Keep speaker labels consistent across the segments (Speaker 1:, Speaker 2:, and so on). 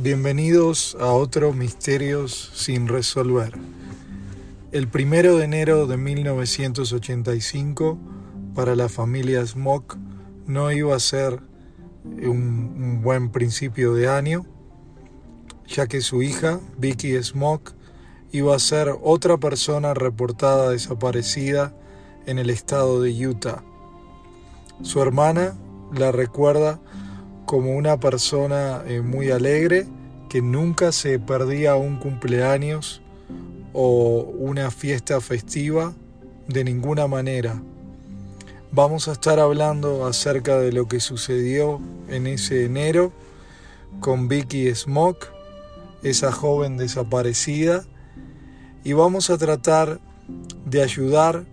Speaker 1: Bienvenidos a otro Misterios sin resolver. El primero de enero de 1985, para la familia Smock, no iba a ser un, un buen principio de año, ya que su hija, Vicky Smock, iba a ser otra persona reportada desaparecida en el estado de Utah. Su hermana la recuerda como una persona eh, muy alegre que nunca se perdía un cumpleaños o una fiesta festiva de ninguna manera. Vamos a estar hablando acerca de lo que sucedió en ese enero con Vicky Smock, esa joven desaparecida, y vamos a tratar de ayudar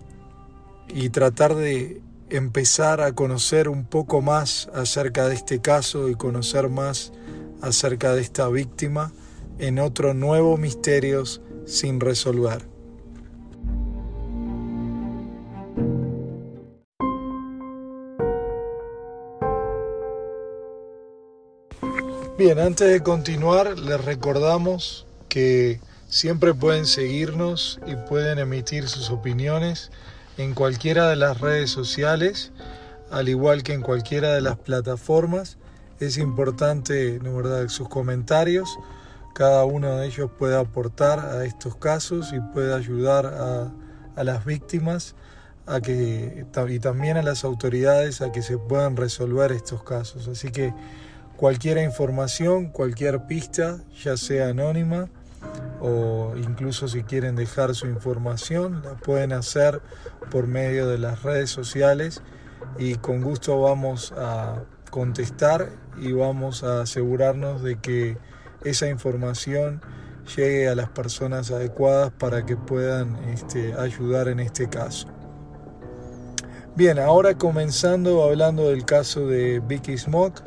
Speaker 1: y tratar de empezar a conocer un poco más acerca de este caso y conocer más acerca de esta víctima en otro nuevo misterios sin resolver. Bien, antes de continuar, les recordamos que siempre pueden seguirnos y pueden emitir sus opiniones en cualquiera de las redes sociales, al igual que en cualquiera de las plataformas. Es importante, ¿no verdad?, sus comentarios. Cada uno de ellos puede aportar a estos casos y puede ayudar a, a las víctimas a que, y también a las autoridades a que se puedan resolver estos casos. Así que cualquier información, cualquier pista, ya sea anónima, o incluso si quieren dejar su información, la pueden hacer por medio de las redes sociales y con gusto vamos a contestar y vamos a asegurarnos de que esa información llegue a las personas adecuadas para que puedan este, ayudar en este caso. Bien, ahora comenzando hablando del caso de Vicky Smoke,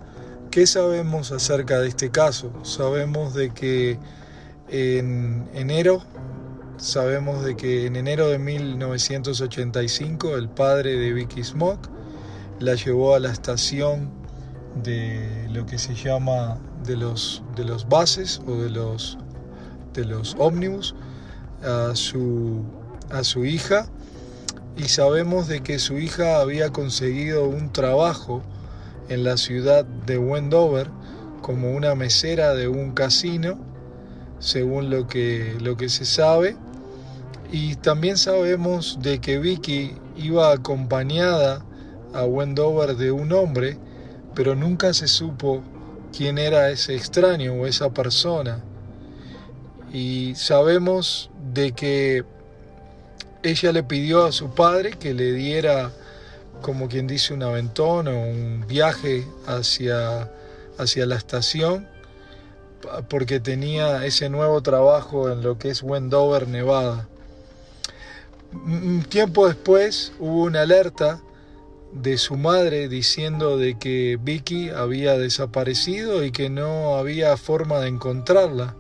Speaker 1: ¿qué sabemos acerca de este caso? Sabemos de que en enero, sabemos de que en enero de 1985 el padre de Vicky Smoke la llevó a la estación de lo que se llama de los, de los bases o de los, de los ómnibus a su, a su hija. Y sabemos de que su hija había conseguido un trabajo en la ciudad de Wendover como una mesera de un casino según lo que, lo que se sabe. Y también sabemos de que Vicky iba acompañada a Wendover de un hombre, pero nunca se supo quién era ese extraño o esa persona. Y sabemos de que ella le pidió a su padre que le diera, como quien dice, un aventón o un viaje hacia, hacia la estación porque tenía ese nuevo trabajo en lo que es Wendover, Nevada. Un tiempo después hubo una alerta de su madre diciendo de que Vicky había desaparecido y que no había forma de encontrarla.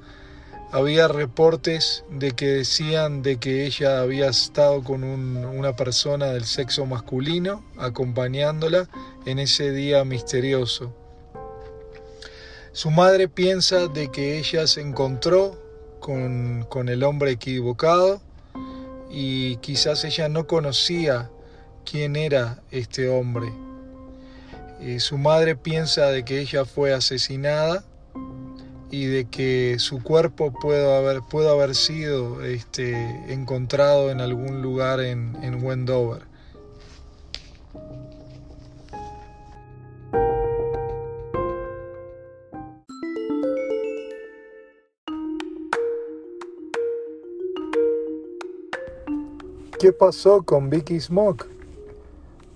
Speaker 1: Había reportes de que decían de que ella había estado con una persona del sexo masculino acompañándola en ese día misterioso. Su madre piensa de que ella se encontró con, el hombre equivocado y quizás ella no conocía quién era este hombre. Eh, su madre piensa de que ella fue asesinada y de que su cuerpo pudo haber, haber sido este, encontrado en algún lugar en, en Wendover. ¿Qué pasó con Vicky Smoke?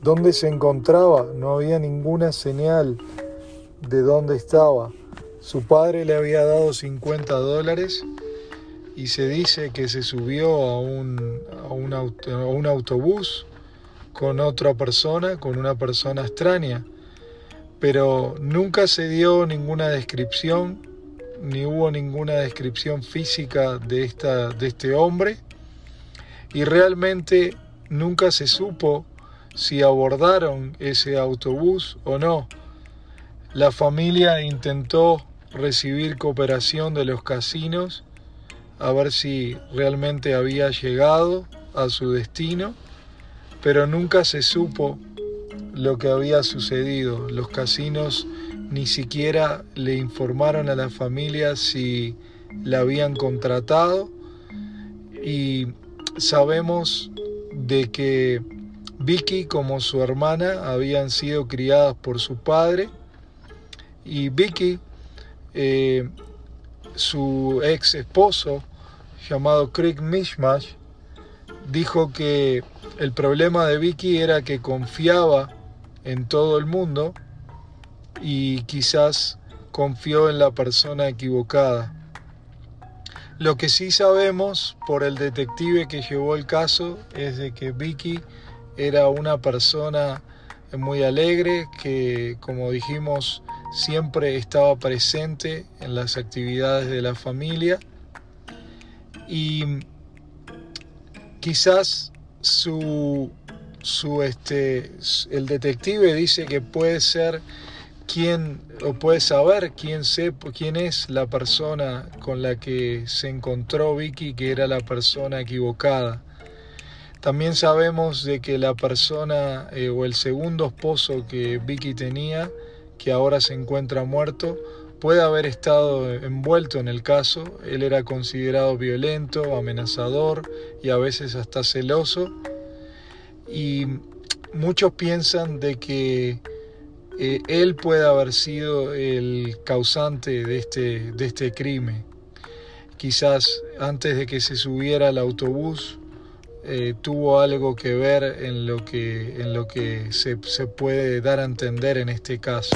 Speaker 1: ¿Dónde se encontraba? No había ninguna señal de dónde estaba. Su padre le había dado 50 dólares y se dice que se subió a un, autobús con otra persona, con una persona extraña. Pero nunca se dio ninguna descripción, ni hubo ninguna descripción física de este hombre y realmente nunca se supo si abordaron ese autobús o no. La familia intentó recibir cooperación de los casinos, a ver si realmente había llegado a su destino, pero nunca se supo lo que había sucedido. Los casinos ni siquiera le informaron a la familia si la habían contratado y sabemos de que Vicky como su hermana habían sido criadas por su padre y Vicky, eh, su ex esposo llamado Craig Mishmash, dijo que el problema de Vicky era que confiaba en todo el mundo y quizás confió en la persona equivocada. Lo que sí sabemos por el detective que llevó el caso es de que Vicky era una persona muy alegre que, como dijimos, siempre estaba presente en las actividades de la familia. Y quizás su, su este, el detective dice que puede ser quién o puede saber quién, se, quién es la persona con la que se encontró Vicky que era la persona equivocada. También sabemos de que la persona eh, o el segundo esposo que Vicky tenía, que ahora se encuentra muerto, puede haber estado envuelto en el caso. Él era considerado violento, amenazador y a veces hasta celoso. Y muchos piensan de que eh, él puede haber sido el causante de este, de este crimen. Quizás antes de que se subiera al autobús eh, tuvo algo que ver en lo que, en lo que se, se puede dar a entender en este caso.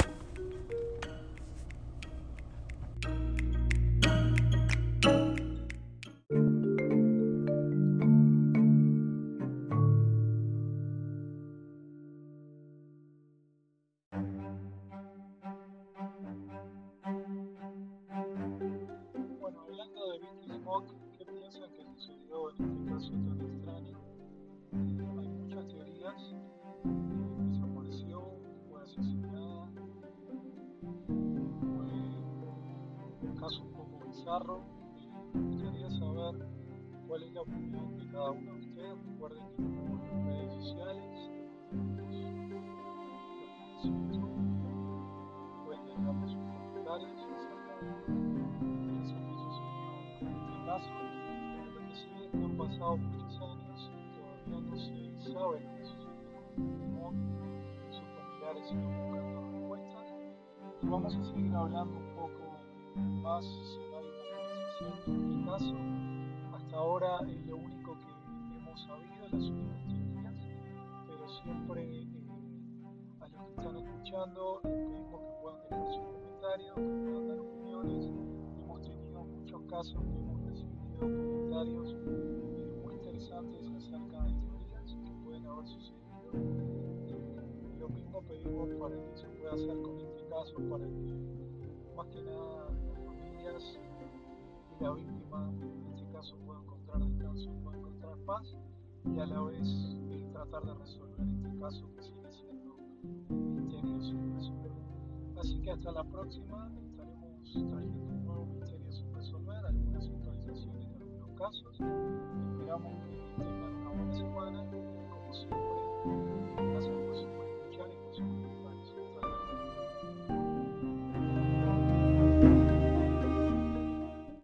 Speaker 1: Tan extraño? Eh, hay muchas teorías. Eh, desapareció, fue asesinada, fue un caso un poco bizarro. Me gustaría saber cuál es la opinión de cada uno de ustedes. Sus familiares siguen buscando respuestas. Y vamos a seguir hablando un poco más hay una conversación sobre el caso. Hasta ahora es lo único que hemos sabido, las últimas teorías, pero siempre eh, a los que están escuchando les pedimos que puedan dejar sus comentarios, que puedan dar opiniones. Hemos tenido muchos casos que hemos comentarios eh, muy interesantes acerca de teorías que pueden haber sucedido. Y lo mismo pedimos para que se pueda hacer con este caso, para que más que nada las familias y la víctima en este caso puedan encontrar descanso, puedan encontrar paz y a la vez eh, tratar de resolver este caso que sigue siendo misterioso sin resolver. Así que hasta la próxima estaremos trayendo un nuevo misterio sin resolver, algunas actualizaciones casos. Esperamos que tengan una buena semana como siempre